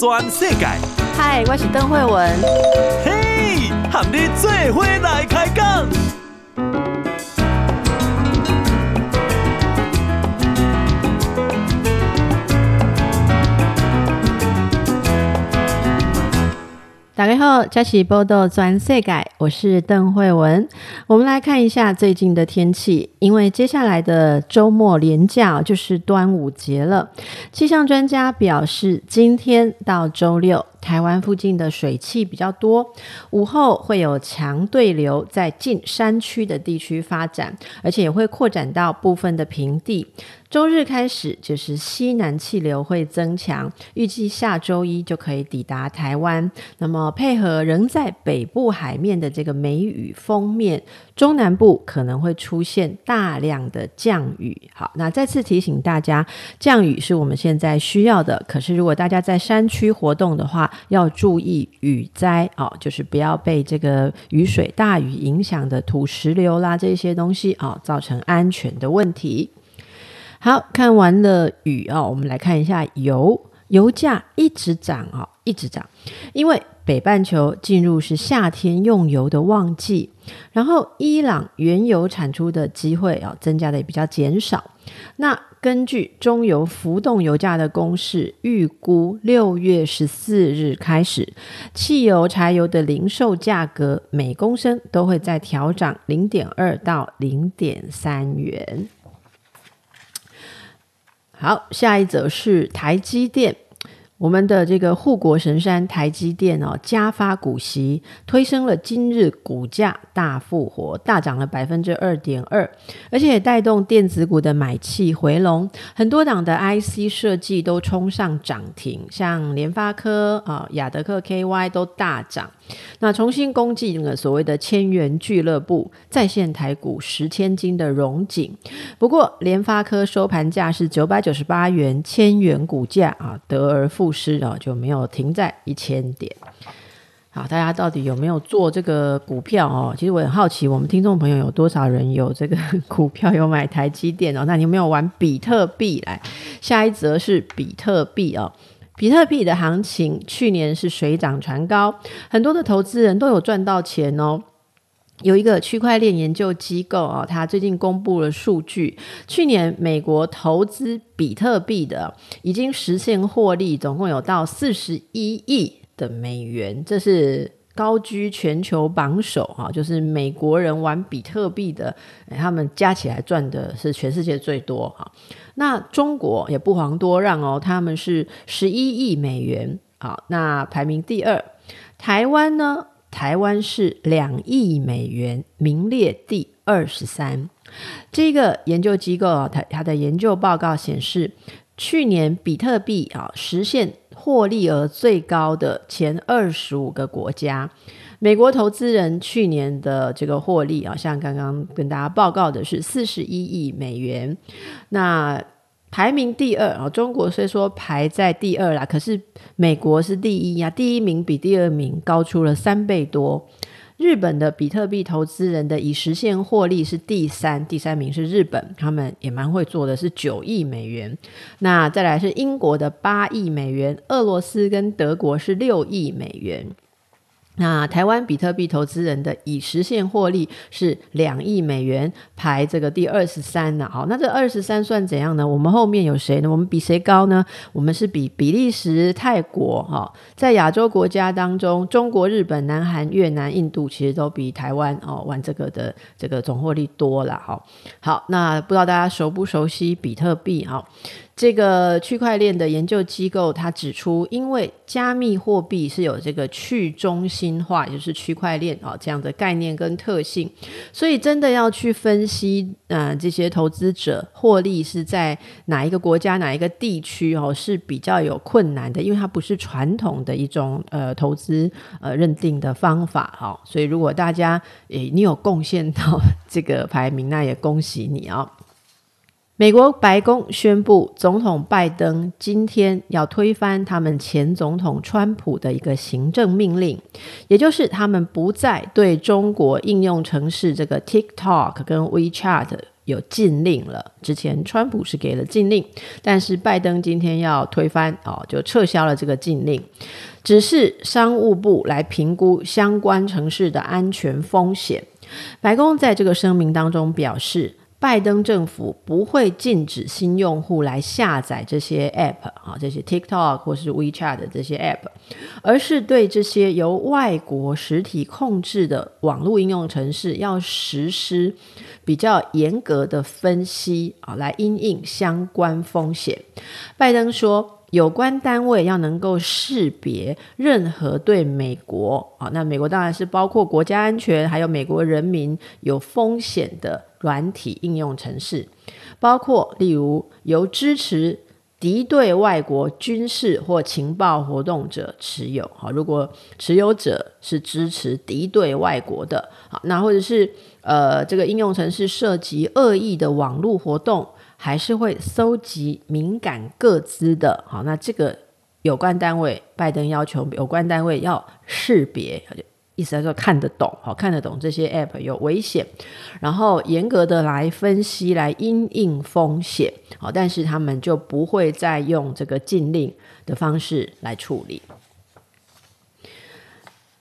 全世界。嗨，我是邓惠文。嘿，和你做伙来开讲。大家好，这是报道全世改，我是邓慧文。我们来看一下最近的天气，因为接下来的周末连假就是端午节了。气象专家表示，今天到周六，台湾附近的水汽比较多，午后会有强对流在近山区的地区发展，而且也会扩展到部分的平地。周日开始就是西南气流会增强，预计下周一就可以抵达台湾。那么配合仍在北部海面的这个梅雨锋面，中南部可能会出现大量的降雨。好，那再次提醒大家，降雨是我们现在需要的。可是如果大家在山区活动的话，要注意雨灾哦，就是不要被这个雨水大雨影响的土石流啦这些东西啊、哦，造成安全的问题。好，看完了雨哦，我们来看一下油，油价一直涨啊、哦，一直涨，因为北半球进入是夏天用油的旺季，然后伊朗原油产出的机会啊、哦，增加的也比较减少。那根据中油浮动油价的公式，预估六月十四日开始，汽油、柴油的零售价格每公升都会再调涨零点二到零点三元。好，下一则是台积电，我们的这个护国神山台积电哦，加发股息，推升了今日股价大复活，大涨了百分之二点二，而且也带动电子股的买气回笼，很多档的 IC 设计都冲上涨停，像联发科啊、亚德客 KY 都大涨。那重新攻进了所谓的千元俱乐部，再现台股十千金的荣景。不过联发科收盘价是九百九十八元，千元股价啊得而复失啊，就没有停在一千点。好，大家到底有没有做这个股票哦？其实我很好奇，我们听众朋友有多少人有这个 股票，有买台积电哦？那你有没有玩比特币？来，下一则是比特币哦。比特币的行情去年是水涨船高，很多的投资人都有赚到钱哦。有一个区块链研究机构啊，它最近公布了数据，去年美国投资比特币的已经实现获利，总共有到四十一亿的美元，这是高居全球榜首哈，就是美国人玩比特币的，他们加起来赚的是全世界最多哈。那中国也不遑多让哦，他们是十一亿美元，好，那排名第二。台湾呢？台湾是两亿美元，名列第二十三。这个研究机构啊，它它的研究报告显示，去年比特币啊实现获利额最高的前二十五个国家。美国投资人去年的这个获利啊，像刚刚跟大家报告的是四十一亿美元。那排名第二啊，中国虽说排在第二啦，可是美国是第一呀，第一名比第二名高出了三倍多。日本的比特币投资人的已实现获利是第三，第三名是日本，他们也蛮会做的，是九亿美元。那再来是英国的八亿美元，俄罗斯跟德国是六亿美元。那台湾比特币投资人的已实现获利是两亿美元，排这个第二十三呢。好，那这二十三算怎样呢？我们后面有谁呢？我们比谁高呢？我们是比比利时、泰国哈，在亚洲国家当中，中国、日本、南韩、越南、印度其实都比台湾哦玩这个的这个总获利多了哈。好，那不知道大家熟不熟悉比特币哈？这个区块链的研究机构，它指出，因为加密货币是有这个去中心化，也就是区块链啊这样的概念跟特性，所以真的要去分析，呃，这些投资者获利是在哪一个国家、哪一个地区哦，是比较有困难的，因为它不是传统的一种呃投资呃认定的方法哈。所以如果大家诶你有贡献到这个排名，那也恭喜你啊。美国白宫宣布，总统拜登今天要推翻他们前总统川普的一个行政命令，也就是他们不再对中国应用程式这个 TikTok 跟 WeChat 有禁令了。之前川普是给了禁令，但是拜登今天要推翻哦，就撤销了这个禁令，只是商务部来评估相关城市的安全风险。白宫在这个声明当中表示，拜登政府不会禁止新用户来下载这些 App 啊，这些 TikTok 或是 WeChat 的这些 App，而是对这些由外国实体控制的网络应用程式要实施比较严格的分析啊，来因应相关风险。拜登说。有关单位要能够识别任何对美国啊，那美国当然是包括国家安全，还有美国人民有风险的软体应用程式，包括例如由支持敌对外国军事或情报活动者持有。好，如果持有者是支持敌对外国的，好，那或者是呃这个应用程式涉及恶意的网络活动。还是会搜集敏感个资的，好，那这个有关单位，拜登要求有关单位要识别，意思来说看得懂，好，看得懂这些 app 有危险，然后严格的来分析，来因应风险，好，但是他们就不会再用这个禁令的方式来处理。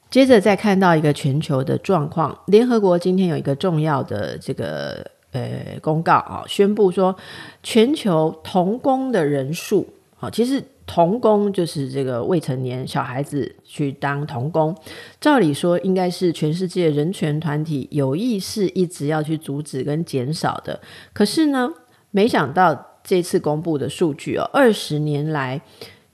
接着再看到一个全球的状况，联合国今天有一个重要的这个。呃，公告啊，宣布说全球童工的人数啊，其实童工就是这个未成年小孩子去当童工，照理说应该是全世界人权团体有意识一直要去阻止跟减少的，可是呢，没想到这次公布的数据哦，二十年来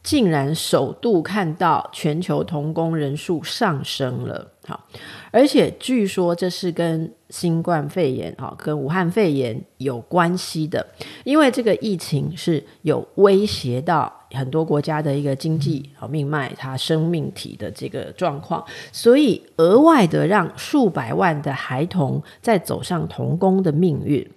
竟然首度看到全球童工人数上升了，好。而且据说这是跟新冠肺炎，跟武汉肺炎有关系的，因为这个疫情是有威胁到很多国家的一个经济和命脉，它生命体的这个状况，所以额外的让数百万的孩童在走上童工的命运。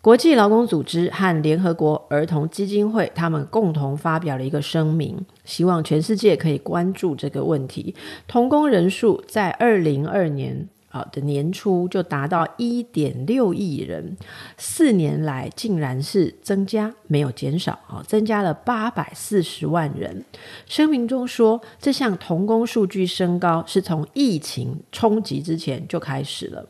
国际劳工组织和联合国儿童基金会，他们共同发表了一个声明，希望全世界可以关注这个问题。童工人数在二零二年啊的年初就达到一点六亿人，四年来竟然是增加，没有减少啊，增加了八百四十万人。声明中说，这项童工数据升高是从疫情冲击之前就开始了。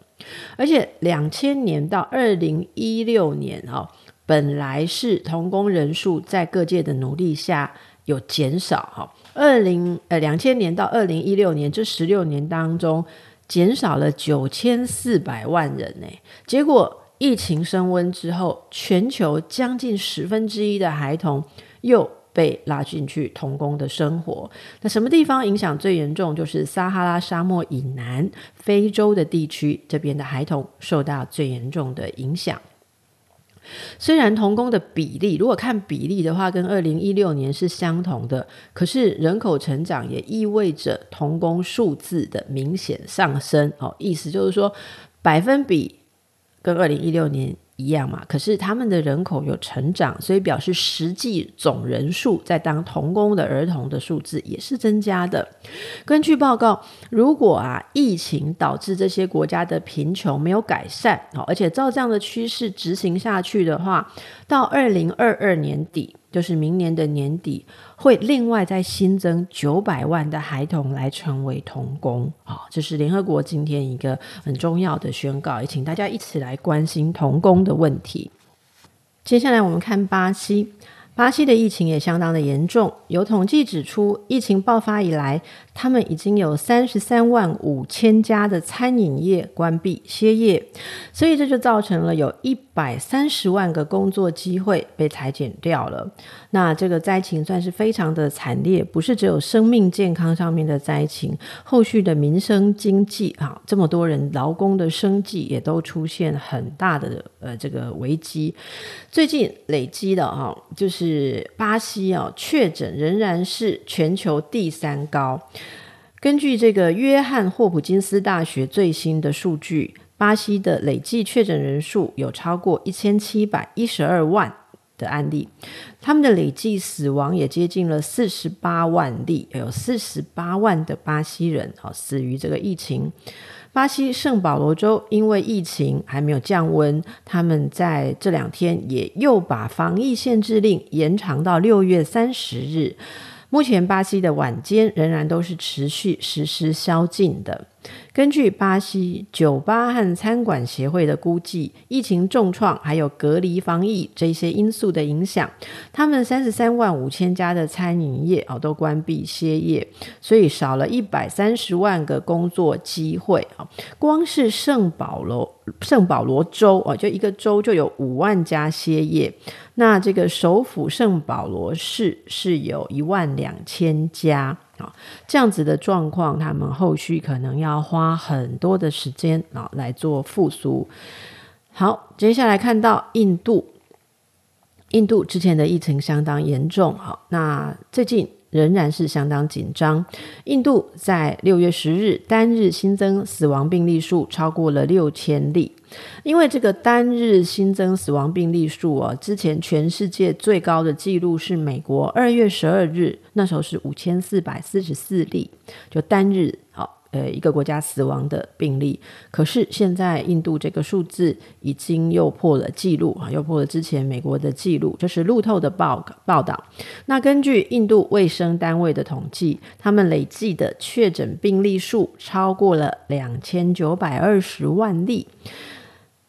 而且两千年到二零一六年哦，本来是童工人数在各界的努力下有减少哈。二零呃两千年到二零一六年这十六年当中，减少了九千四百万人呢。结果疫情升温之后，全球将近十分之一的孩童又被拉进去童工的生活，那什么地方影响最严重？就是撒哈拉沙漠以南非洲的地区，这边的孩童受到最严重的影响。虽然童工的比例，如果看比例的话，跟二零一六年是相同的，可是人口成长也意味着童工数字的明显上升。哦，意思就是说百分比跟二零一六年。一样嘛，可是他们的人口有成长，所以表示实际总人数在当童工的儿童的数字也是增加的。根据报告，如果啊疫情导致这些国家的贫穷没有改善，哦而且照这样的趋势执行下去的话，到二零二二年底。就是明年的年底，会另外再新增九百万的孩童来成为童工啊！这是联合国今天一个很重要的宣告，也请大家一起来关心童工的问题。接下来我们看巴西，巴西的疫情也相当的严重，有统计指出，疫情爆发以来，他们已经有三十三万五千家的餐饮业关闭歇业，所以这就造成了有一百三十万个工作机会被裁减掉了，那这个灾情算是非常的惨烈，不是只有生命健康上面的灾情，后续的民生经济啊，这么多人劳工的生计也都出现很大的呃这个危机。最近累积的哈，就是巴西啊确诊仍然是全球第三高，根据这个约翰霍普金斯大学最新的数据。巴西的累计确诊人数有超过一千七百一十二万的案例，他们的累计死亡也接近了四十八万例，有四十八万的巴西人哦死于这个疫情。巴西圣保罗州因为疫情还没有降温，他们在这两天也又把防疫限制令延长到六月三十日。目前巴西的晚间仍然都是持续实施宵禁的。根据巴西酒吧和餐馆协会的估计，疫情重创还有隔离防疫这些因素的影响，他们三十三万五千家的餐饮业啊都关闭歇业，所以少了一百三十万个工作机会啊。光是圣保罗圣保罗州啊，就一个州就有五万家歇业。那这个首府圣保罗市是有一万两千家。啊，这样子的状况，他们后续可能要花很多的时间啊来做复苏。好，接下来看到印度，印度之前的疫情相当严重，好，那最近。仍然是相当紧张。印度在六月十日单日新增死亡病例数超过了六千例，因为这个单日新增死亡病例数啊，之前全世界最高的记录是美国二月十二日，那时候是五千四百四十四例，就单日好。呃，一个国家死亡的病例，可是现在印度这个数字已经又破了记录啊，又破了之前美国的记录。这是路透的报报道。那根据印度卫生单位的统计，他们累计的确诊病例数超过了两千九百二十万例，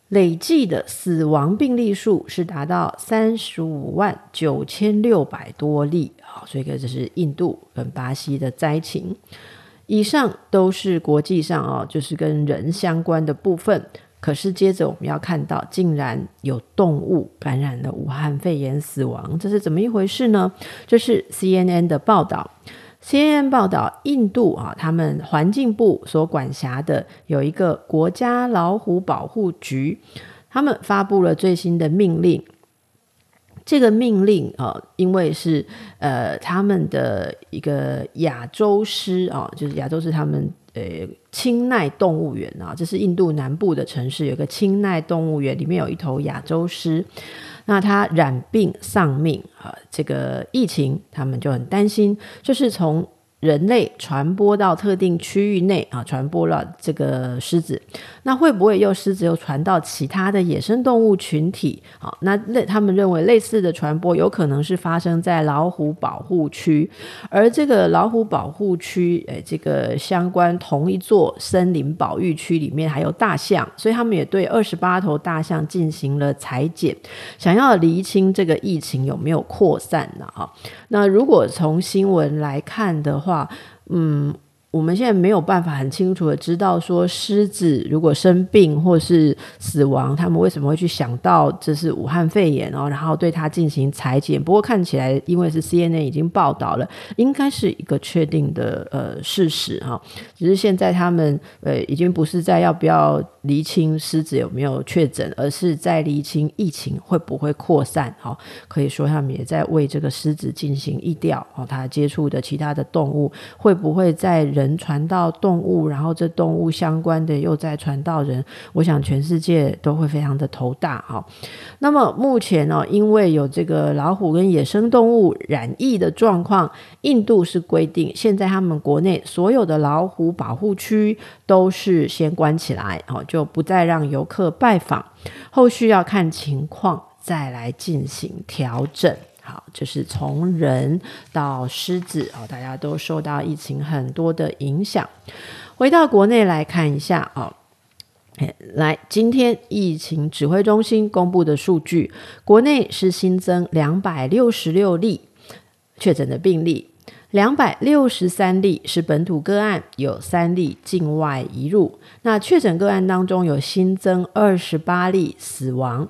累计的死亡病例数是达到三十五万九千六百多例。好，所以这是印度跟巴西的灾情。以上都是国际上哦，就是跟人相关的部分。可是接着我们要看到，竟然有动物感染了武汉肺炎死亡，这是怎么一回事呢？这是 CNN 的报道。CNN 报道，印度啊，他们环境部所管辖的有一个国家老虎保护局，他们发布了最新的命令。这个命令啊、因为是呃他们的一个亚洲狮啊、就是亚洲狮他们呃清奈动物园啊，这是印度南部的城市，有个清奈动物园，里面有一头亚洲狮，那他染病丧命啊、呃，这个疫情他们就很担心，就是从。人类传播到特定区域内啊，传播了这个狮子，那会不会又狮子又传到其他的野生动物群体？好，那类他们认为类似的传播有可能是发生在老虎保护区，而这个老虎保护区，诶，这个相关同一座森林保育区里面还有大象，所以他们也对二十八头大象进行了采检，想要厘清这个疫情有没有扩散呢？哈，那如果从新闻来看的话，话，嗯。我们现在没有办法很清楚的知道说，狮子如果生病或是死亡，他们为什么会去想到这是武汉肺炎哦，然后对它进行裁剪。不过看起来，因为是 CNN 已经报道了，应该是一个确定的呃事实哈。只是现在他们呃已经不是在要不要厘清狮子有没有确诊，而是在厘清疫情会不会扩散哈。可以说他们也在为这个狮子进行疫调哦，它接触的其他的动物会不会在。人传到动物，然后这动物相关的又再传到人，我想全世界都会非常的头大哈。那么目前呢，因为有这个老虎跟野生动物染疫的状况，印度是规定，现在他们国内所有的老虎保护区都是先关起来，哦，就不再让游客拜访，后续要看情况再来进行调整。好，就是从人到狮子哦，大家都受到疫情很多的影响。回到国内来看一下哦，来，今天疫情指挥中心公布的数据，国内是新增两百六十六例确诊的病例，两百六十三例是本土个案，有三例境外移入。那确诊个案当中有新增二十八例死亡。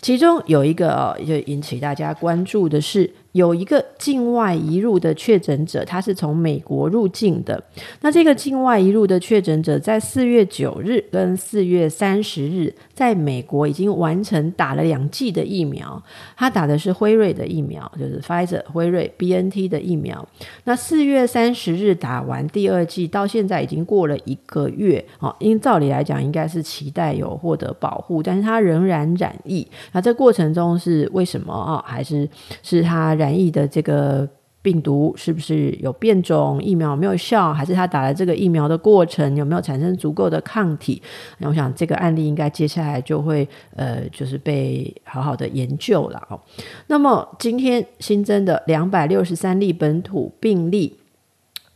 其中有一个哦，就引起大家关注的是，有一个境外移入的确诊者，他是从美国入境的。那这个境外移入的确诊者，在四月九日跟四月三十日，在美国已经完成打了两剂的疫苗。他打的是辉瑞的疫苗，就是 Pfizer 辉瑞 BNT 的疫苗。那四月三十日打完第二剂，到现在已经过了一个月哦。因照理来讲，应该是期待有获得保护，但是他仍然染疫。那这过程中是为什么啊？还是是他？染疫的这个病毒是不是有变种，疫苗有没有效，还是他打了这个疫苗的过程有没有产生足够的抗体？那我想这个案例应该接下来就会呃，就是被好好的研究了哦。那么今天新增的两百六十三例本土病例。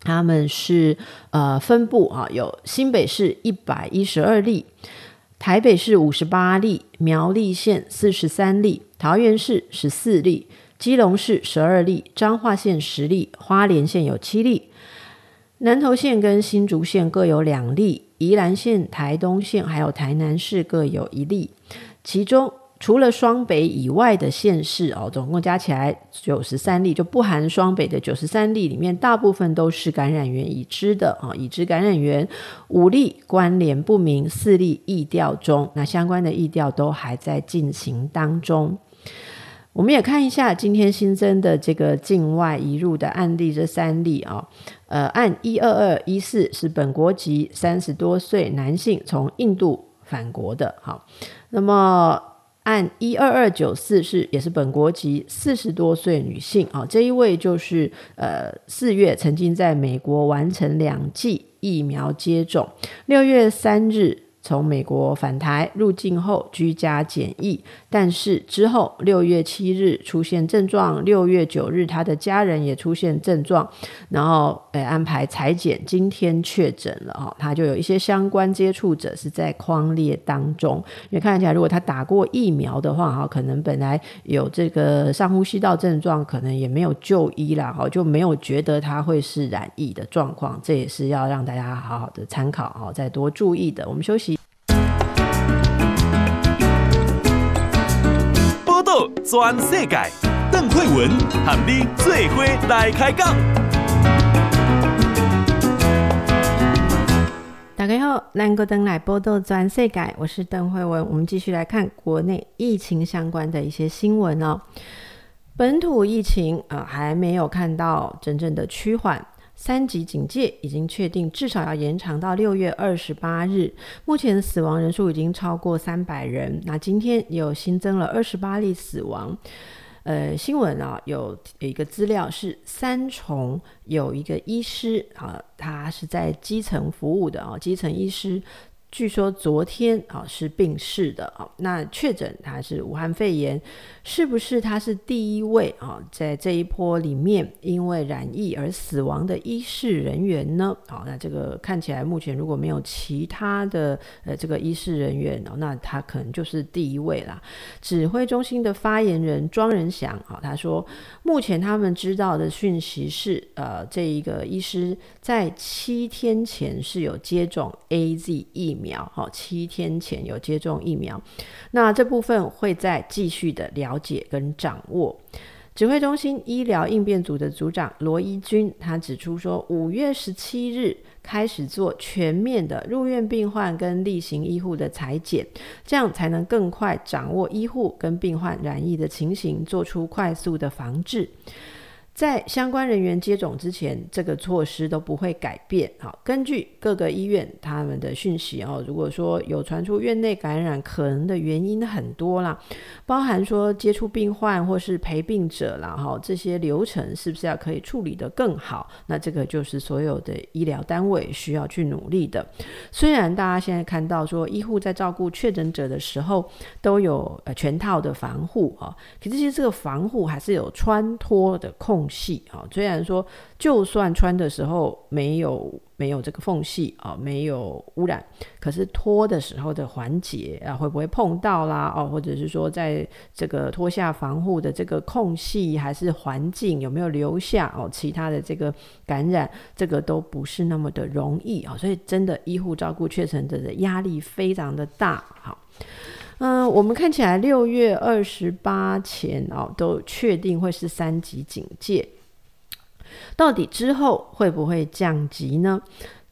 他们是呃分布啊，有新北市一百一十二例，台北市五十八例，苗栗县四十三例，桃园市十四例，基隆市十二例，彰化县十例，花莲县有七例，南投县跟新竹县各有两例，宜兰县、台东县还有台南市各有一例，其中。除了双北以外的县市哦，总共加起来九十三例，就不含双北的九十三例里面，大部分都是感染源已知的啊，已知感染源五例关联不明，四例疫调中，那相关的疫调都还在进行当中。我们也看一下今天新增的这个境外移入的案例，这三例啊，呃，按一二二一四是本国籍三十多岁男性从印度返国的，好，那么。按一二二九四是也是本国籍四十多岁女性啊，这一位就是呃四月曾经在美国完成两剂疫苗接种，六月三日。从美国返台入境后居家检疫，但是之后六月七日出现症状，六月九日他的家人也出现症状，然后诶安排采检，今天确诊了哦，他就有一些相关接触者是在框列当中。因为看起来如果他打过疫苗的话哈，可能本来有这个上呼吸道症状，可能也没有就医啦，哈，就没有觉得他会是染疫的状况，这也是要让大家好好的参考哦，再多注意的。我们休息。转世界，邓惠文和你做伙来开讲。大家好，南国灯来报道全世界，我是邓惠文。我们继续来看国内疫情相关的一些新闻哦。本土疫情啊、呃，还没有看到真正的趋缓。三级警戒已经确定，至少要延长到六月二十八日。目前死亡人数已经超过三百人。那今天又新增了二十八例死亡。呃，新闻啊，有有一个资料是三重有一个医师啊，他是在基层服务的啊，基层医师。据说昨天啊是病逝的啊，那确诊他是武汉肺炎，是不是他是第一位啊在这一波里面因为染疫而死亡的医事人员呢？好，那这个看起来目前如果没有其他的呃这个医事人员哦，那他可能就是第一位啦。指挥中心的发言人庄仁祥啊，他说目前他们知道的讯息是，呃，这一个医师在七天前是有接种 AZ 疫。疫苗好，七天前有接种疫苗，那这部分会再继续的了解跟掌握。指挥中心医疗应变组的组长罗一军他指出说，五月十七日开始做全面的入院病患跟例行医护的裁剪，这样才能更快掌握医护跟病患染疫的情形，做出快速的防治。在相关人员接种之前，这个措施都不会改变。好，根据各个医院他们的讯息哦，如果说有传出院内感染，可能的原因很多啦，包含说接触病患或是陪病者啦，哈，这些流程是不是要可以处理得更好？那这个就是所有的医疗单位需要去努力的。虽然大家现在看到说医护在照顾确诊者的时候都有呃全套的防护啊，可是其实这个防护还是有穿脱的空隙啊，虽然说就算穿的时候没有没有这个缝隙啊，没有污染，可是脱的时候的环节啊，会不会碰到啦？哦，或者是说在这个脱下防护的这个空隙，还是环境有没有留下哦其他的这个感染，这个都不是那么的容易啊，所以真的医护照顾确诊者的压力非常的大，好。嗯、我们看起来六月二十八前哦，都确定会是三级警戒。到底之后会不会降级呢？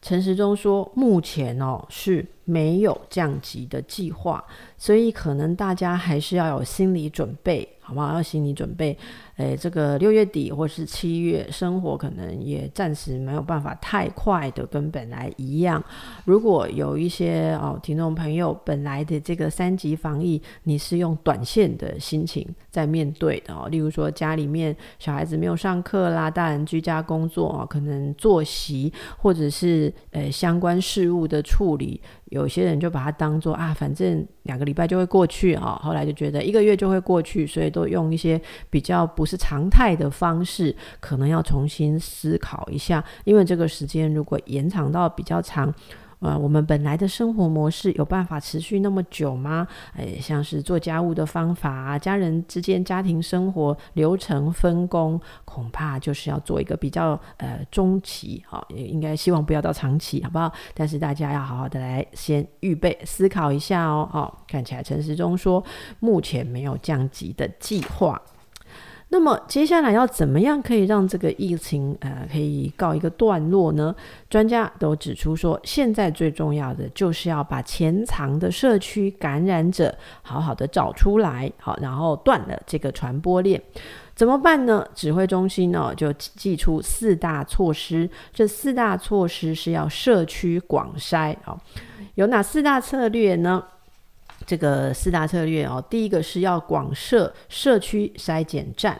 陈时中说，目前哦是没有降级的计划，所以可能大家还是要有心理准备。好不好？要心理准备。诶，这个六月底或是七月，生活可能也暂时没有办法太快的跟本来一样。如果有一些哦，听众朋友，本来的这个三级防疫，你是用短线的心情在面对的哦。例如说，家里面小孩子没有上课啦，大人居家工作啊，可能作息或者是呃相关事务的处理。有些人就把它当做啊，反正两个礼拜就会过去啊，后来就觉得一个月就会过去，所以都用一些比较不是常态的方式，可能要重新思考一下，因为这个时间如果延长到比较长。呃，我们本来的生活模式有办法持续那么久吗？诶，像是做家务的方法啊，家人之间家庭生活流程分工，恐怕就是要做一个比较呃中期，好，也应该希望不要到长期，好不好？但是大家要好好的来先预备思考一下哦。哦，看起来陈时中说目前没有降级的计划。那么接下来要怎么样可以让这个疫情呃可以告一个段落呢？专家都指出说，现在最重要的就是要把潜藏的社区感染者好好的找出来，好，然后断了这个传播链。怎么办呢？指挥中心呢就祭出四大措施，这四大措施是要社区广筛，好，有哪四大策略呢？这个四大策略哦，第一个是要广设社区筛检站，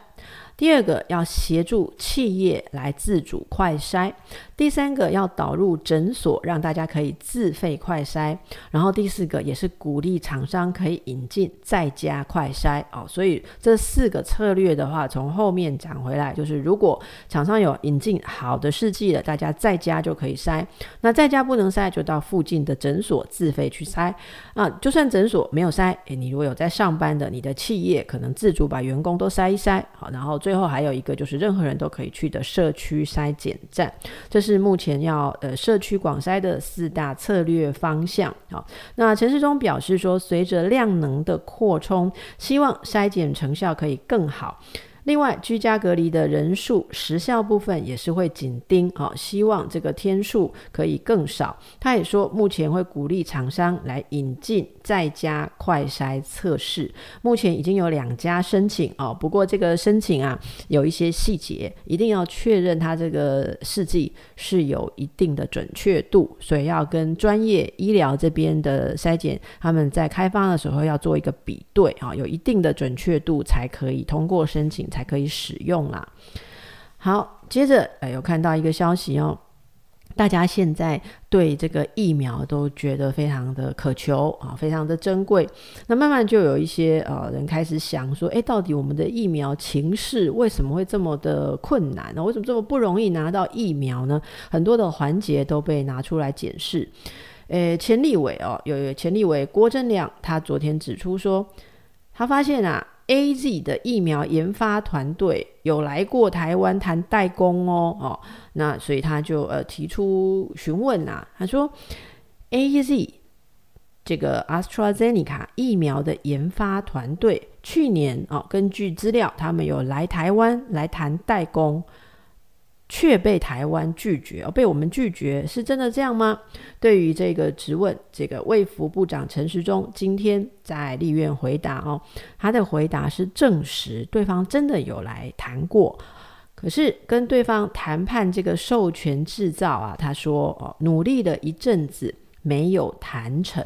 第二个要协助企业来自主快筛。第三个要导入诊所，让大家可以自费快筛，然后第四个也是鼓励厂商可以引进在家快筛哦。所以这四个策略的话，从后面讲回来，就是如果厂商有引进好的试剂了，大家在家就可以筛。那在家不能筛，就到附近的诊所自费去筛。啊，就算诊所没有筛，诶，你如果有在上班的，你的企业可能自主把员工都筛一筛。好，然后最后还有一个就是任何人都可以去的社区筛检站，这是。目前要呃社区广筛的四大策略方向。好，那陈世忠表示说，随着量能的扩充，希望筛检成效可以更好。另外，居家隔离的人数时效部分也是会紧盯啊，希望这个天数可以更少。他也说，目前会鼓励厂商来引进在家快筛测试，目前已经有两家申请哦。不过这个申请啊，有一些细节，一定要确认它这个试剂是有一定的准确度，所以要跟专业医疗这边的筛检，他们在开发的时候要做一个比对啊，有一定的准确度才可以通过申请。才可以使用啦。好，接着呃，有看到一个消息哦，大家现在对这个疫苗都觉得非常的渴求啊，非常的珍贵。那慢慢就有一些呃人开始想说，诶，到底我们的疫苗情势为什么会这么的困难呢？为什么这么不容易拿到疫苗呢？很多的环节都被拿出来检视。诶，前立委哦，有前立委郭正亮，他昨天指出说，他发现啊。AZ 的疫苗研发团队有来过台湾谈代工哦哦，那所以他就呃提出询问啊，他说 AZ 这个 AstraZeneca 疫苗的研发团队去年哦，根据资料，他们有来台湾来谈代工。却被台湾拒绝，而，被我们拒绝，是真的这样吗？对于这个质问，这个卫福部长陈时中今天在立院回答哦，他的回答是证实对方真的有来谈过，可是跟对方谈判这个授权制造啊，他说哦，努力了一阵子。没有谈成，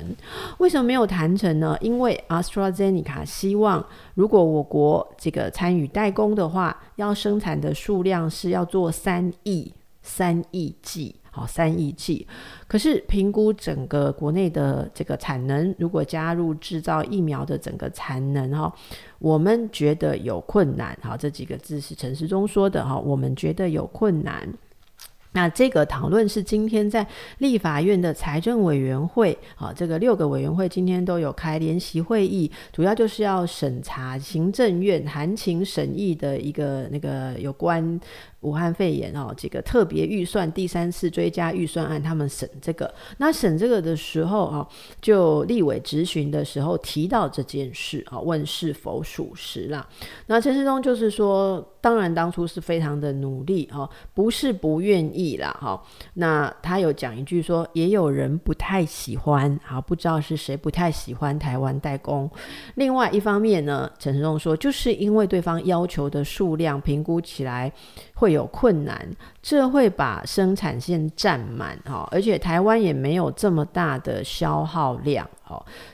为什么没有谈成呢？因为 AstraZeneca 希望，如果我国这个参与代工的话，要生产的数量是要做三亿三亿剂，好，三亿剂。可是评估整个国内的这个产能，如果加入制造疫苗的整个产能哈，我们觉得有困难。好，这几个字是陈时中说的哈，我们觉得有困难。那这个讨论是今天在立法院的财政委员会，啊，这个六个委员会今天都有开联席会议，主要就是要审查行政院函请审议的一个那个有关。武汉肺炎哦，这个特别预算第三次追加预算案，他们审这个，那审这个的时候啊，就立委质询的时候提到这件事啊，问是否属实啦。那陈时中就是说，当然当初是非常的努力哦，不是不愿意啦，哈。那他有讲一句说，也有人不太喜欢，啊，不知道是谁不太喜欢台湾代工。另外一方面呢，陈时中说，就是因为对方要求的数量评估起来会有困难，这会把生产线占满，哈，而且台湾也没有这么大的消耗量。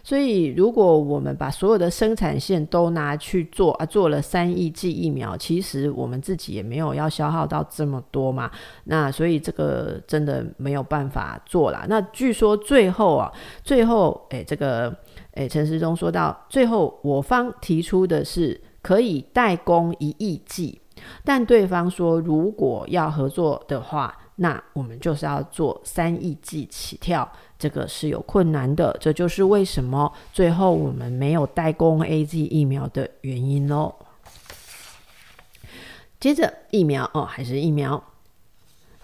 所以如果我们把所有的生产线都拿去做啊，做了三亿剂疫苗，其实我们自己也没有要消耗到这么多嘛。那所以这个真的没有办法做啦。那据说最后啊，最后诶，这个诶，陈时中说到最后，我方提出的是可以代工一亿剂，但对方说如果要合作的话。那我们就是要做三亿剂起跳，这个是有困难的，这就是为什么最后我们没有代工 AZ 疫苗的原因喽。接着疫苗哦，还是疫苗，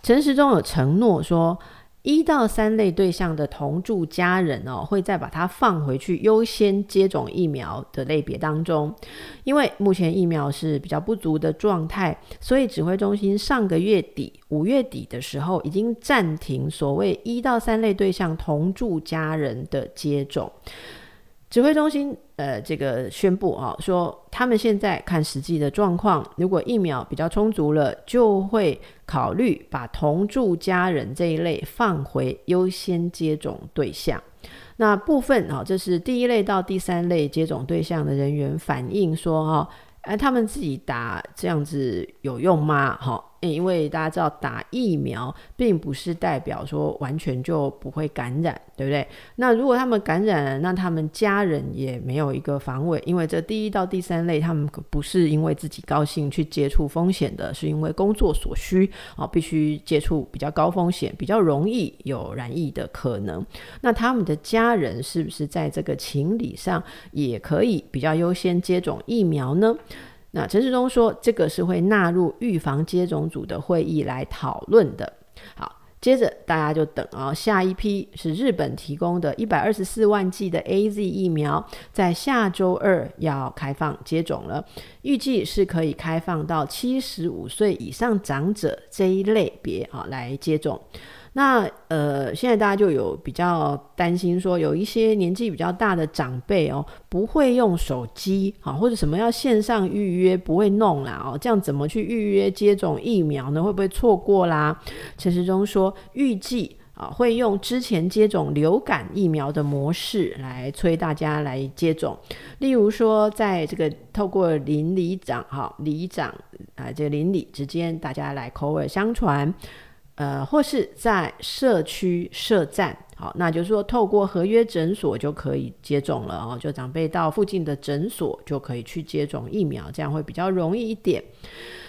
陈时中有承诺说。一到三类对象的同住家人哦，会再把它放回去优先接种疫苗的类别当中，因为目前疫苗是比较不足的状态，所以指挥中心上个月底五月底的时候已经暂停所谓一到三类对象同住家人的接种。指挥中心呃，这个宣布啊，说他们现在看实际的状况，如果疫苗比较充足了，就会考虑把同住家人这一类放回优先接种对象。那部分啊，这是第一类到第三类接种对象的人员反映说哈，哎，他们自己打这样子有用吗？哈。因为大家知道打疫苗并不是代表说完全就不会感染，对不对？那如果他们感染，那他们家人也没有一个防卫，因为这第一到第三类他们不是因为自己高兴去接触风险的，是因为工作所需啊，必须接触比较高风险、比较容易有染疫的可能。那他们的家人是不是在这个情理上也可以比较优先接种疫苗呢？那陈世忠说，这个是会纳入预防接种组的会议来讨论的。好，接着大家就等啊，下一批是日本提供的一百二十四万剂的 AZ 疫苗，在下周二要开放接种了，预计是可以开放到七十五岁以上长者这一类别啊来接种。那呃，现在大家就有比较担心说，有一些年纪比较大的长辈哦，不会用手机啊，或者什么要线上预约不会弄啦哦，这样怎么去预约接种疫苗呢？会不会错过啦？陈时中说，预计啊会用之前接种流感疫苗的模式来催大家来接种，例如说，在这个透过邻里长哈里长啊这邻里之间，大家来口耳相传。呃，或是在社区设站，好，那就是说透过合约诊所就可以接种了哦，就长辈到附近的诊所就可以去接种疫苗，这样会比较容易一点。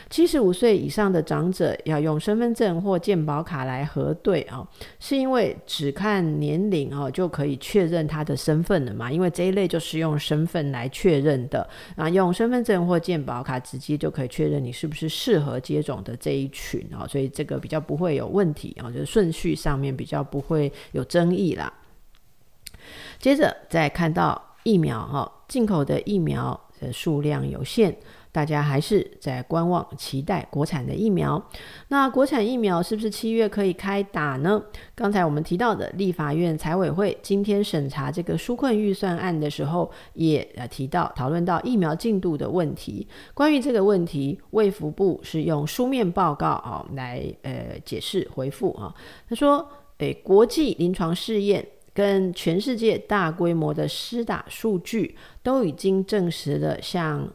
七十五岁以上的长者要用身份证或健保卡来核对啊，是因为只看年龄哦就可以确认他的身份了嘛？因为这一类就是用身份来确认的那，用身份证或健保卡直接就可以确认你是不是适合接种的这一群哦，所以这个比较不会有问题啊，就是顺序上面比较不会有争议啦。接着再看到疫苗哈，进口的疫苗的数量有限。大家还是在观望，期待国产的疫苗。那国产疫苗是不是七月可以开打呢？刚才我们提到的立法院财委会今天审查这个纾困预算案的时候，也呃提到讨论到疫苗进度的问题。关于这个问题，卫福部是用书面报告啊来呃解释回复啊。他说，诶，国际临床试验跟全世界大规模的施打数据都已经证实了，像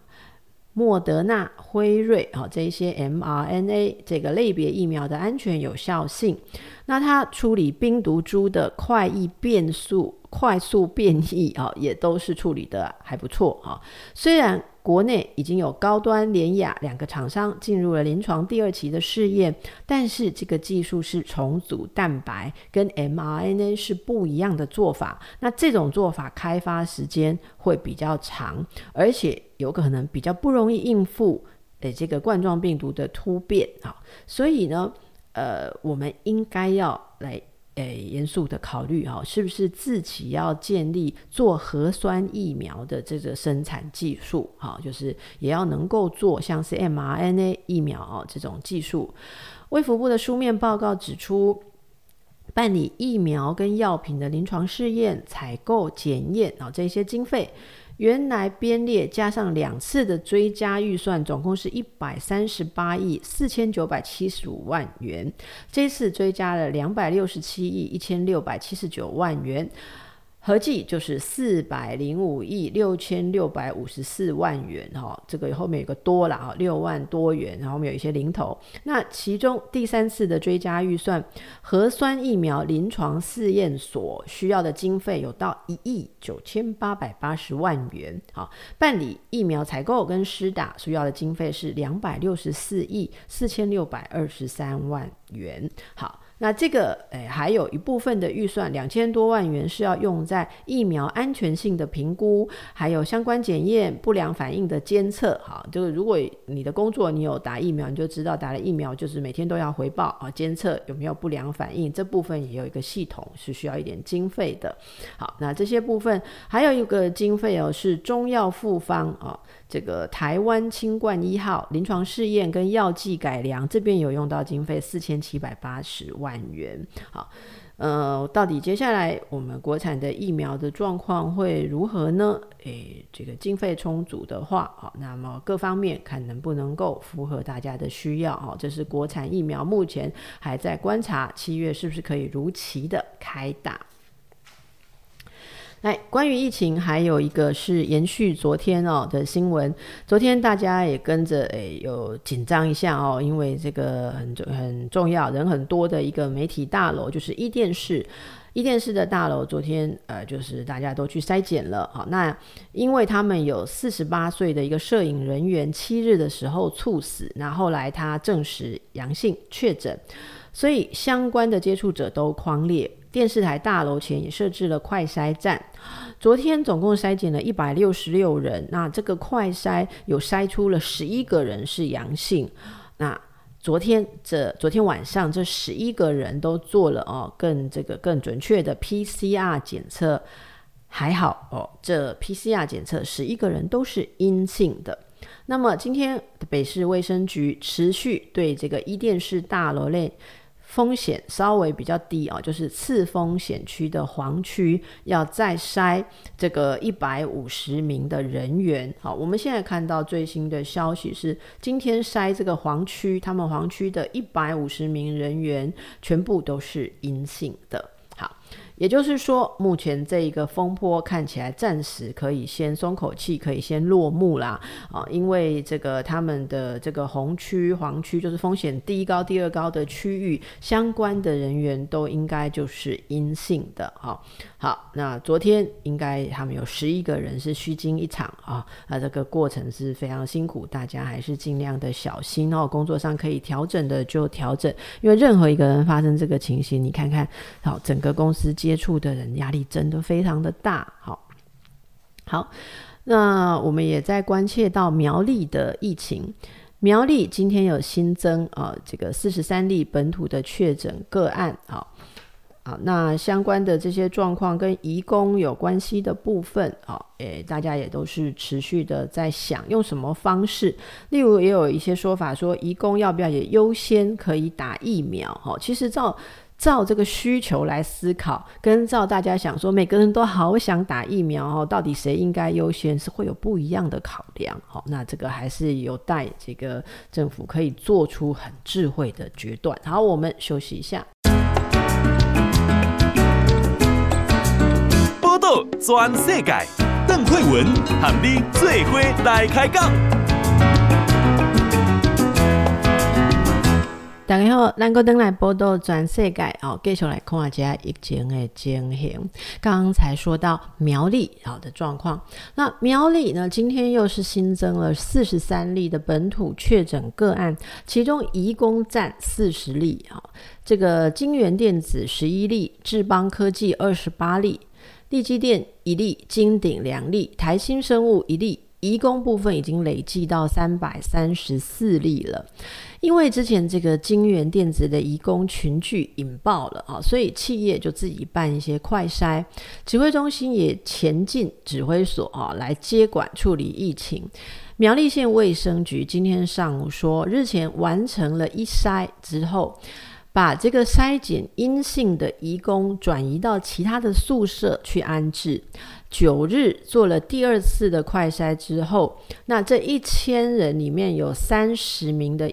莫德纳、辉瑞啊，这一些 mRNA 这个类别疫苗的安全有效性，那它处理病毒株的快易变速、快速变异啊，也都是处理的还不错啊。虽然国内已经有高端、联雅两个厂商进入了临床第二期的试验，但是这个技术是重组蛋白，跟 mRNA 是不一样的做法。那这种做法开发时间会比较长，而且有可能比较不容易应付诶这个冠状病毒的突变啊。所以呢，呃，我们应该要来。严肃的考虑哈，是不是自己要建立做核酸疫苗的这个生产技术哈，就是也要能够做像是 mRNA 疫苗啊这种技术。卫福部的书面报告指出，办理疫苗跟药品的临床试验、采购、检验啊这些经费。原来编列加上两次的追加预算，总共是一百三十八亿四千九百七十五万元。这次追加了两百六十七亿一千六百七十九万元。合计就是四百零五亿六千六百五十四万元哈，这个后面有个多了哈，六万多元，然后我们有一些零头。那其中第三次的追加预算，核酸疫苗临床试验所需要的经费有到一亿九千八百八十万元。好，办理疫苗采购跟施打需要的经费是两百六十四亿四千六百二十三万元。好。那这个诶，还有一部分的预算两千多万元是要用在疫苗安全性的评估，还有相关检验、不良反应的监测。哈，就是如果你的工作你有打疫苗，你就知道打了疫苗就是每天都要回报啊，监测有没有不良反应。这部分也有一个系统是需要一点经费的。好，那这些部分还有一个经费哦，是中药复方啊。这个台湾清冠一号临床试验跟药剂改良这边有用到经费四千七百八十万元。好，呃，到底接下来我们国产的疫苗的状况会如何呢？诶，这个经费充足的话，好，那么各方面看能不能够符合大家的需要。好，这是国产疫苗目前还在观察，七月是不是可以如期的开打。来，关于疫情，还有一个是延续昨天哦的新闻。昨天大家也跟着诶有紧张一下哦，因为这个很重很重要，人很多的一个媒体大楼，就是伊甸市。伊甸市的大楼，昨天呃就是大家都去筛检了。好，那因为他们有四十八岁的一个摄影人员，七日的时候猝死，那后来他证实阳性确诊，所以相关的接触者都匡列。电视台大楼前也设置了快筛站，昨天总共筛检了一百六十六人，那这个快筛有筛出了十一个人是阳性，那昨天这昨天晚上这十一个人都做了哦，更这个更准确的 PCR 检测，还好哦，这 PCR 检测十一个人都是阴性的。那么今天北市卫生局持续对这个伊甸市大楼内。风险稍微比较低哦，就是次风险区的黄区要再筛这个一百五十名的人员。好，我们现在看到最新的消息是，今天筛这个黄区，他们黄区的一百五十名人员全部都是阴性的。也就是说，目前这一个风波看起来暂时可以先松口气，可以先落幕啦啊！因为这个他们的这个红区、黄区，就是风险第一高、第二高的区域，相关的人员都应该就是阴性的。好，好，那昨天应该他们有十一个人是虚惊一场啊！那这个过程是非常辛苦，大家还是尽量的小心哦。工作上可以调整的就调整，因为任何一个人发生这个情形，你看看，好，整个公司接。接触的人压力真的非常的大，好，好，那我们也在关切到苗栗的疫情，苗栗今天有新增啊、呃，这个四十三例本土的确诊个案，好，好，那相关的这些状况跟移工有关系的部分，好，诶，大家也都是持续的在想用什么方式，例如也有一些说法说，移工要不要也优先可以打疫苗，好，其实照。照这个需求来思考，跟照大家想说，每个人都好想打疫苗哦，到底谁应该优先，是会有不一样的考量。好，那这个还是有待这个政府可以做出很智慧的决断。好，我们休息一下。报道全世界，邓惠文和你做伙来开讲。大家好，咱个登来报道全世界哦，继续来看一下疫情的情形。刚才说到苗栗好的状况，那苗栗呢，今天又是新增了四十三例的本土确诊个案，其中移工占四十例啊。这个金元电子十一例，智邦科技二十八例，力积电一例，金鼎两例，台新生物一例。移工部分已经累计到三百三十四例了。因为之前这个金元电子的移工群聚引爆了啊，所以企业就自己办一些快筛，指挥中心也前进指挥所啊来接管处理疫情。苗栗县卫生局今天上午说，日前完成了一筛之后，把这个筛检阴性的移工转移到其他的宿舍去安置。九日做了第二次的快筛之后，那这一千人里面有三十名的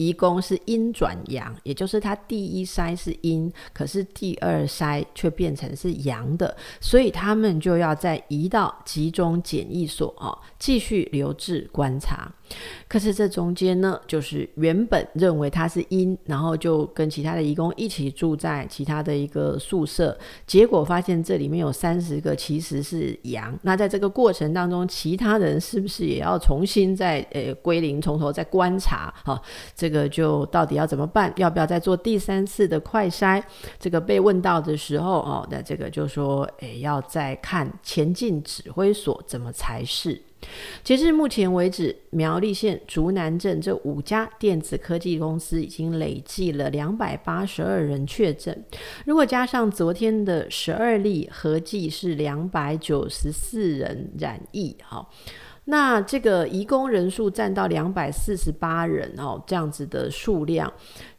移宫是阴转阳，也就是他第一筛是阴，可是第二筛却变成是阳的，所以他们就要再移到集中检疫所啊，继续留置观察。可是这中间呢，就是原本认为他是阴，然后就跟其他的移工一起住在其他的一个宿舍，结果发现这里面有三十个其实是阳。那在这个过程当中，其他人是不是也要重新再呃归零，从头再观察？哈，这这个就到底要怎么办？要不要再做第三次的快筛？这个被问到的时候，哦，那这个就说，诶，要再看前进指挥所怎么才是。截至目前为止，苗栗县竹南镇这五家电子科技公司已经累计了两百八十二人确诊。如果加上昨天的十二例，合计是两百九十四人染疫。好，那这个移工人数占到两百四十八人哦，这样子的数量。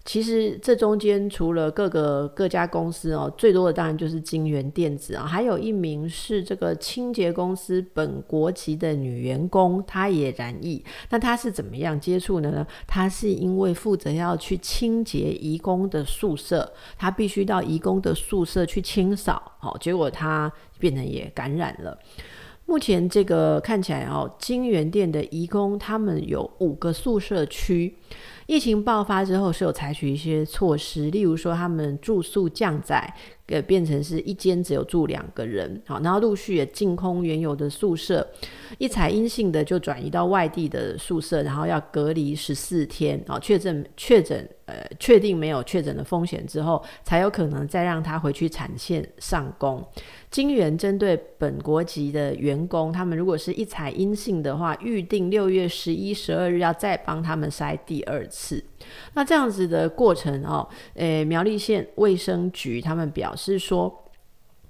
其实这中间除了各个各家公司哦，最多的当然就是金元电子啊，还有一名是这个清洁公司本国籍的女员工，她也染疫。那她是怎么样接触的呢？她是因为负责要去清洁移工的宿舍，她必须到移工的宿舍去清扫，好，结果她变成也感染了。目前这个看起来哦，金源店的义工他们有五个宿舍区。疫情爆发之后，是有采取一些措施，例如说他们住宿降载，呃，变成是一间只有住两个人，好，然后陆续也净空原有的宿舍，一采阴性的就转移到外地的宿舍，然后要隔离十四天，啊，确诊确诊，呃，确定没有确诊的风险之后，才有可能再让他回去产线上工。金元针对本国籍的员工，他们如果是一采阴性的话，预定六月十一、十二日要再帮他们筛第二次。那这样子的过程哦，诶，苗栗县卫生局他们表示说。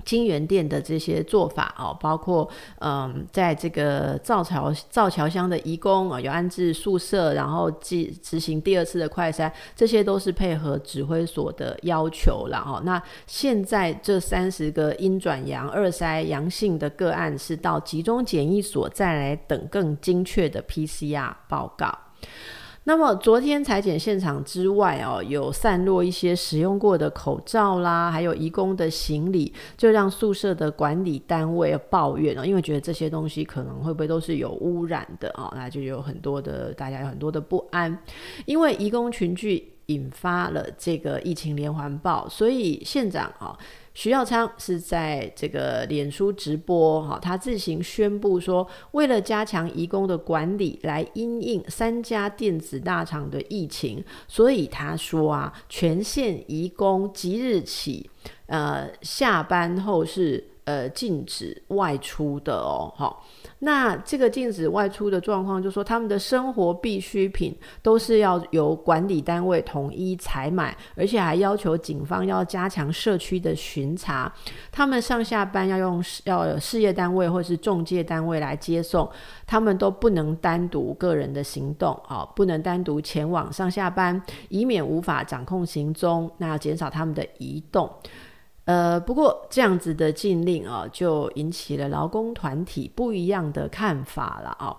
金源店的这些做法哦，包括嗯，在这个造桥造桥乡的移工啊，有安置宿舍，然后执执行第二次的快筛，这些都是配合指挥所的要求了哦。那现在这三十个阴转阳二筛阳性的个案，是到集中检疫所再来等更精确的 PCR 报告。那么昨天裁剪现场之外哦，有散落一些使用过的口罩啦，还有移工的行李，就让宿舍的管理单位抱怨哦，因为觉得这些东西可能会不会都是有污染的哦，那就有很多的大家有很多的不安，因为移工群聚引发了这个疫情连环爆，所以县长啊。徐耀昌是在这个脸书直播，哈，他自行宣布说，为了加强移工的管理，来因应三家电子大厂的疫情，所以他说啊，全县移工即日起，呃，下班后是呃禁止外出的哦，好。那这个禁止外出的状况，就是说他们的生活必需品都是要由管理单位统一采买，而且还要求警方要加强社区的巡查。他们上下班要用要有事业单位或是中介单位来接送，他们都不能单独个人的行动啊，不能单独前往上下班，以免无法掌控行踪，那要减少他们的移动。呃，不过这样子的禁令啊，就引起了劳工团体不一样的看法了啊。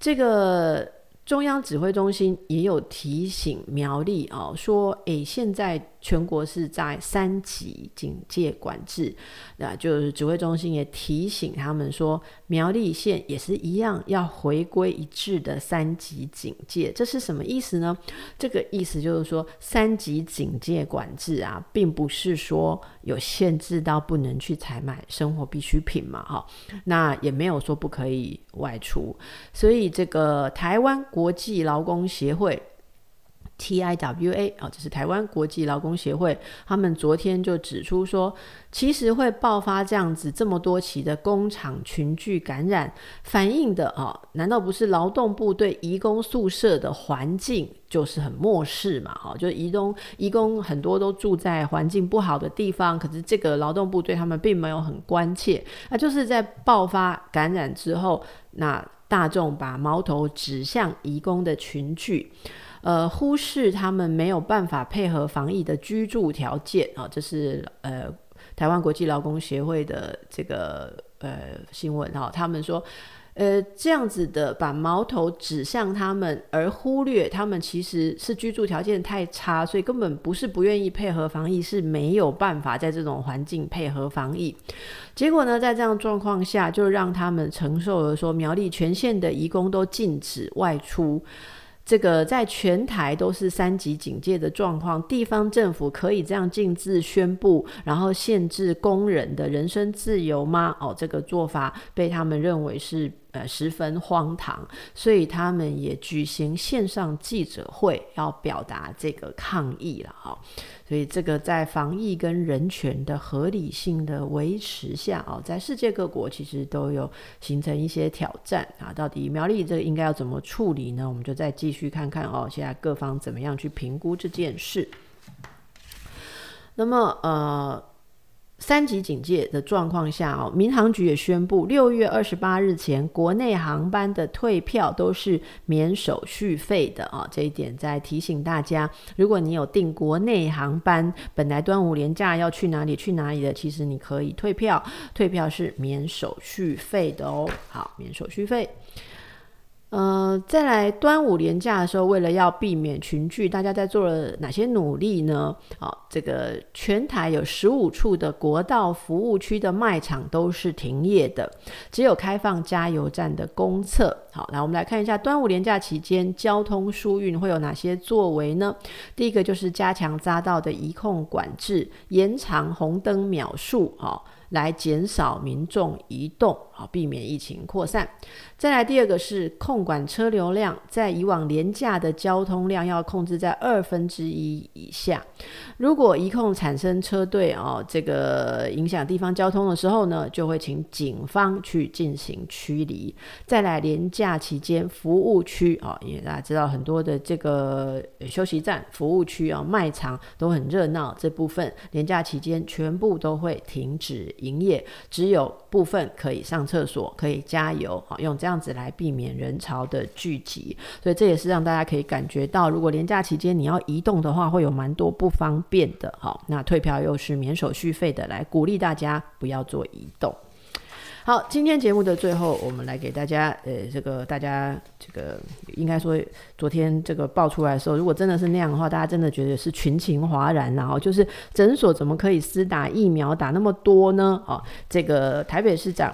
这个中央指挥中心也有提醒苗栗啊，说，诶，现在。全国是在三级警戒管制，那就是指挥中心也提醒他们说，苗栗县也是一样要回归一致的三级警戒。这是什么意思呢？这个意思就是说，三级警戒管制啊，并不是说有限制到不能去采买生活必需品嘛，哈，那也没有说不可以外出。所以这个台湾国际劳工协会。TIWA 啊，这是台湾国际劳工协会，他们昨天就指出说，其实会爆发这样子这么多起的工厂群聚感染，反映的啊，难道不是劳动部对移工宿舍的环境就是很漠视嘛？哈，就是移工移工很多都住在环境不好的地方，可是这个劳动部对他们并没有很关切，那就是在爆发感染之后，那大众把矛头指向移工的群聚。呃，忽视他们没有办法配合防疫的居住条件啊，这是呃台湾国际劳工协会的这个呃新闻哈，他们说，呃这样子的把矛头指向他们，而忽略他们其实是居住条件太差，所以根本不是不愿意配合防疫，是没有办法在这种环境配合防疫。结果呢，在这样状况下，就让他们承受了说苗栗全县的移工都禁止外出。这个在全台都是三级警戒的状况，地方政府可以这样禁止宣布，然后限制工人的人身自由吗？哦，这个做法被他们认为是。呃，十分荒唐，所以他们也举行线上记者会，要表达这个抗议了哈。所以这个在防疫跟人权的合理性的维持下哦，在世界各国其实都有形成一些挑战啊。到底苗栗这应该要怎么处理呢？我们就再继续看看哦，现在各方怎么样去评估这件事。那么呃。三级警戒的状况下哦，民航局也宣布，六月二十八日前，国内航班的退票都是免手续费的啊。这一点再提醒大家，如果你有订国内航班，本来端午连假要去哪里去哪里的，其实你可以退票，退票是免手续费的哦。好，免手续费。呃，再来端午连假的时候，为了要避免群聚，大家在做了哪些努力呢？好、这个全台有十五处的国道服务区的卖场都是停业的，只有开放加油站的公厕。好，那我们来看一下端午连假期间交通疏运会有哪些作为呢？第一个就是加强匝道的移控管制，延长红灯秒数，哦来减少民众移动，好，避免疫情扩散。再来第二个是控管车流量，在以往廉价的交通量要控制在二分之一以下。如果一控产生车队哦，这个影响地方交通的时候呢，就会请警方去进行驱离。再来连假期间服务区哦，因为大家知道很多的这个休息站、服务区啊、卖场都很热闹，这部分连假期间全部都会停止营业，只有部分可以上厕所、可以加油，好，用这样子来避免人潮的聚集。所以这也是让大家可以感觉到，如果连假期间你要移动的话，会有蛮多不方便的。好，那退票又是免手续费的，来鼓励大家不要做移动。好，今天节目的最后，我们来给大家，呃，这个大家这个应该说，昨天这个爆出来的时候，如果真的是那样的话，大家真的觉得是群情哗然，然后就是诊所怎么可以私打疫苗打那么多呢？哦，这个台北市长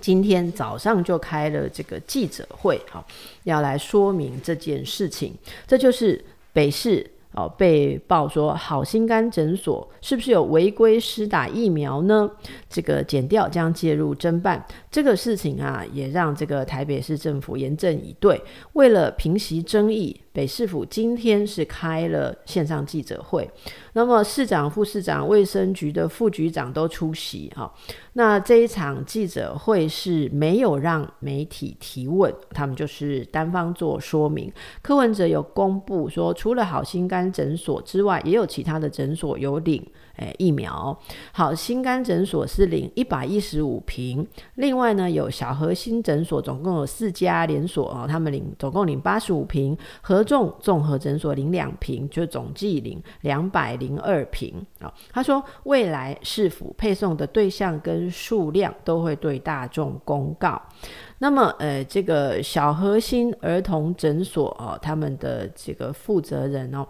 今天早上就开了这个记者会，好，要来说明这件事情，这就是北市。哦，被曝说好心肝诊所是不是有违规施打疫苗呢？这个检调将介入侦办这个事情啊，也让这个台北市政府严阵以对。为了平息争议，北市府今天是开了线上记者会。那么市长、副市长、卫生局的副局长都出席哈。那这一场记者会是没有让媒体提问，他们就是单方做说明。柯文哲有公布说，除了好心肝诊所之外，也有其他的诊所有领。诶，疫苗好，心肝诊所是领一百一十五瓶，另外呢有小核心诊所，总共有四家连锁哦，他们领总共领八十五瓶，合众综合诊所领两瓶，就总计领两百零二瓶啊。他说未来市府配送的对象跟数量都会对大众公告。那么，呃，这个小核心儿童诊所哦，他们的这个负责人哦，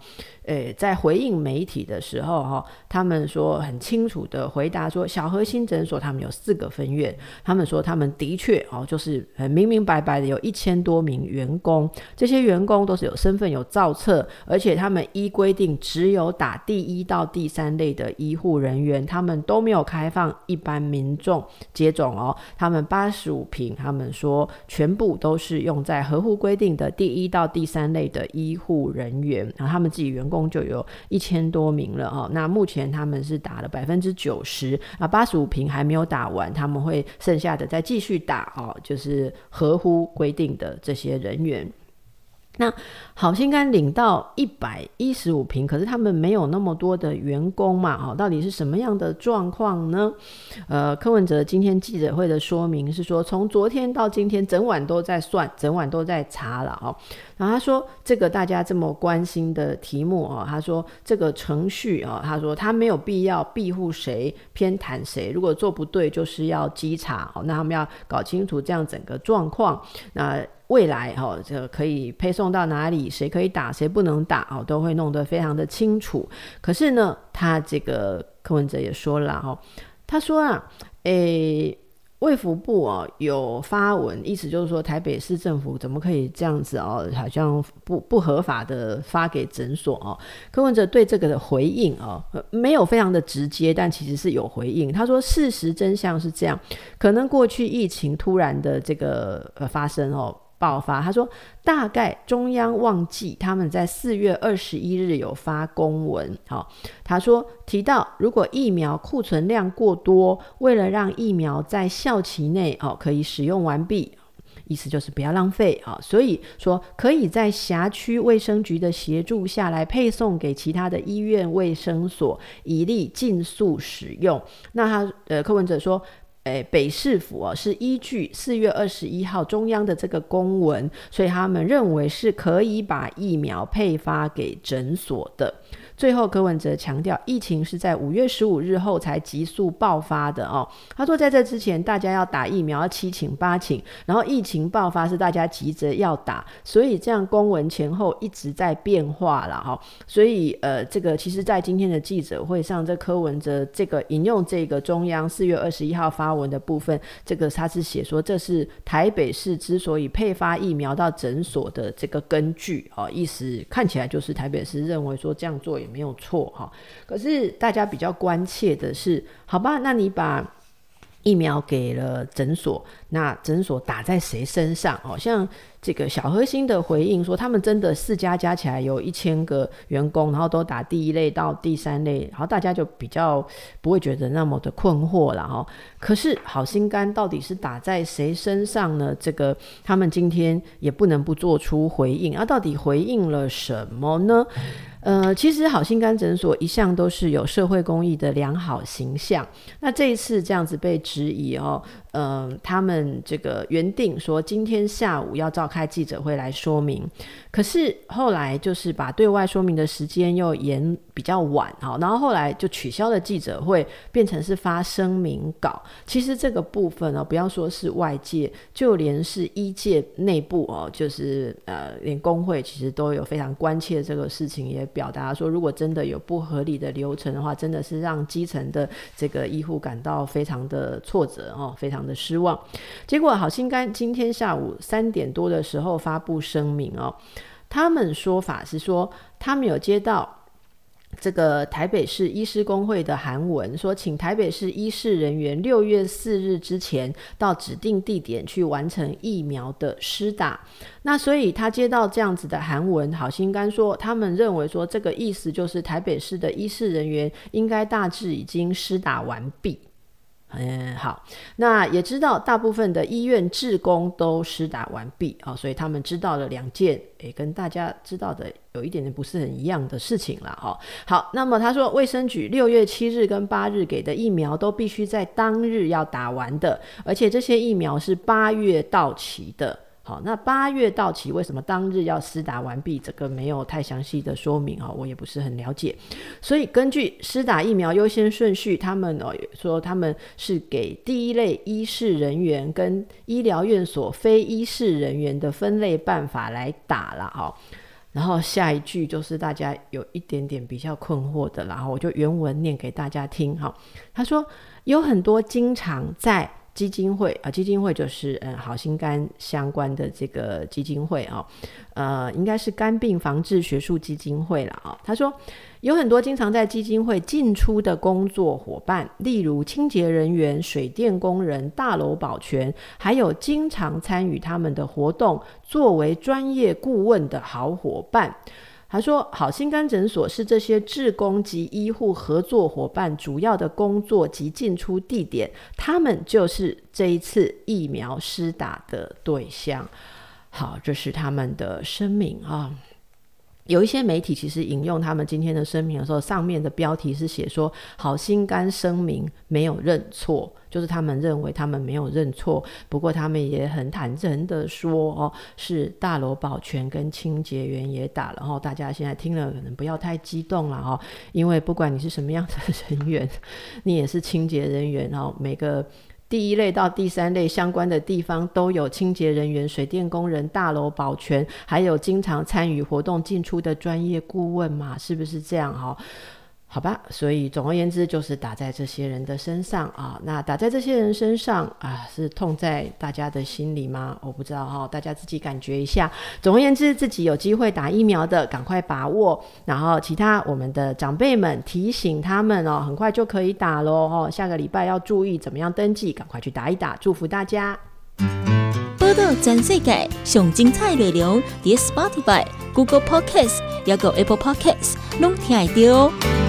诶，在回应媒体的时候哈、他们说很清楚的回答说，小核心诊所他们有四个分院，他们说他们的确哦，就是很明明白白的有一千多名员工，这些员工都是有身份有造册，而且他们依规定只有打第一到第三类的医护人员，他们都没有开放一般民众接种哦，他们八十五平，他们。说，全部都是用在合乎规定的第一到第三类的医护人员，然后他们自己员工就有一千多名了哦。那目前他们是打了百分之九十啊，八十五瓶还没有打完，他们会剩下的再继续打哦，就是合乎规定的这些人员。那好心肝领到一百一十五瓶，可是他们没有那么多的员工嘛？哈，到底是什么样的状况呢？呃，柯文哲今天记者会的说明是说，从昨天到今天，整晚都在算，整晚都在查了哦。然后他说，这个大家这么关心的题目哦，他说这个程序哦，他说他没有必要庇护谁偏袒谁，如果做不对，就是要稽查哦。那他们要搞清楚这样整个状况，那。未来哈，这可以配送到哪里？谁可以打，谁不能打哦，都会弄得非常的清楚。可是呢，他这个柯文哲也说了哈，他说啊，诶，卫福部哦有发文，意思就是说台北市政府怎么可以这样子哦，好像不不合法的发给诊所哦。柯文哲对这个的回应哦，没有非常的直接，但其实是有回应。他说事实真相是这样，可能过去疫情突然的这个呃发生哦。爆发，他说大概中央忘记他们在四月二十一日有发公文，好，他说提到如果疫苗库存量过多，为了让疫苗在效期内哦可以使用完毕，意思就是不要浪费啊，所以说可以在辖区卫生局的协助下来配送给其他的医院卫生所，以利尽速使用。那他呃柯文哲说。诶，北市府哦，是依据四月二十一号中央的这个公文，所以他们认为是可以把疫苗配发给诊所的。最后，柯文哲强调，疫情是在五月十五日后才急速爆发的哦。他说，在这之前，大家要打疫苗要七请八请，然后疫情爆发是大家急着要打，所以这样公文前后一直在变化了哈。所以，呃，这个其实在今天的记者会上，这柯文哲这个引用这个中央四月二十一号发文的部分，这个他是写说，这是台北市之所以配发疫苗到诊所的这个根据哦，意思看起来就是台北市认为说这样做也没有错哈，可是大家比较关切的是，好吧，那你把疫苗给了诊所，那诊所打在谁身上？好像这个小核心的回应说，他们真的四家加起来有一千个员工，然后都打第一类到第三类，然后大家就比较不会觉得那么的困惑了哈。可是好心肝到底是打在谁身上呢？这个他们今天也不能不做出回应啊，到底回应了什么呢？呃，其实好心肝诊所一向都是有社会公益的良好形象。那这一次这样子被质疑哦，呃，他们这个原定说今天下午要召开记者会来说明，可是后来就是把对外说明的时间又延比较晚，好，然后后来就取消了记者会，变成是发声明稿。其实这个部分呢，不要说是外界，就连是医界内部哦，就是呃，连工会其实都有非常关切这个事情也。表达说，如果真的有不合理的流程的话，真的是让基层的这个医护感到非常的挫折哦，非常的失望。结果好心肝今天下午三点多的时候发布声明哦，他们说法是说，他们有接到。这个台北市医师工会的函文说，请台北市医师人员六月四日之前到指定地点去完成疫苗的施打。那所以他接到这样子的函文，好心肝说，他们认为说这个意思就是台北市的医师人员应该大致已经施打完毕。嗯，好，那也知道大部分的医院志工都施打完毕啊，所以他们知道了两件，诶，跟大家知道的有一点点不是很一样的事情了哈。好，那么他说，卫生局六月七日跟八日给的疫苗都必须在当日要打完的，而且这些疫苗是八月到期的。好，那八月到期，为什么当日要施打完毕？这个没有太详细的说明啊，我也不是很了解。所以根据施打疫苗优先顺序，他们哦说他们是给第一类医事人员跟医疗院所非医事人员的分类办法来打了哈。然后下一句就是大家有一点点比较困惑的，然后我就原文念给大家听哈。他说有很多经常在。基金会啊，基金会就是嗯好心肝相关的这个基金会啊，呃，应该是肝病防治学术基金会了啊。他说有很多经常在基金会进出的工作伙伴，例如清洁人员、水电工人、大楼保全，还有经常参与他们的活动、作为专业顾问的好伙伴。他说：“好心肝诊所是这些志工及医护合作伙伴主要的工作及进出地点，他们就是这一次疫苗施打的对象。”好，这是他们的声明啊。有一些媒体其实引用他们今天的声明的时候，上面的标题是写说“好心肝声明没有认错”，就是他们认为他们没有认错。不过他们也很坦诚的说：“哦，是大楼保全跟清洁员也打了。”哦，大家现在听了可能不要太激动了哦，因为不管你是什么样的人员，你也是清洁人员哦，每个。第一类到第三类相关的地方都有清洁人员、水电工人、大楼保全，还有经常参与活动进出的专业顾问嘛，是不是这样哈？好吧，所以总而言之，就是打在这些人的身上啊。那打在这些人身上啊，是痛在大家的心里吗？我不知道哈，大家自己感觉一下。总而言之，自己有机会打疫苗的，赶快把握。然后其他我们的长辈们提醒他们哦，很快就可以打喽哦。下个礼拜要注意怎么样登记，赶快去打一打。祝福大家！报道全世界上精彩内容，点 Spotify、Google Podcasts，还有 Apple Podcasts，拢听得到。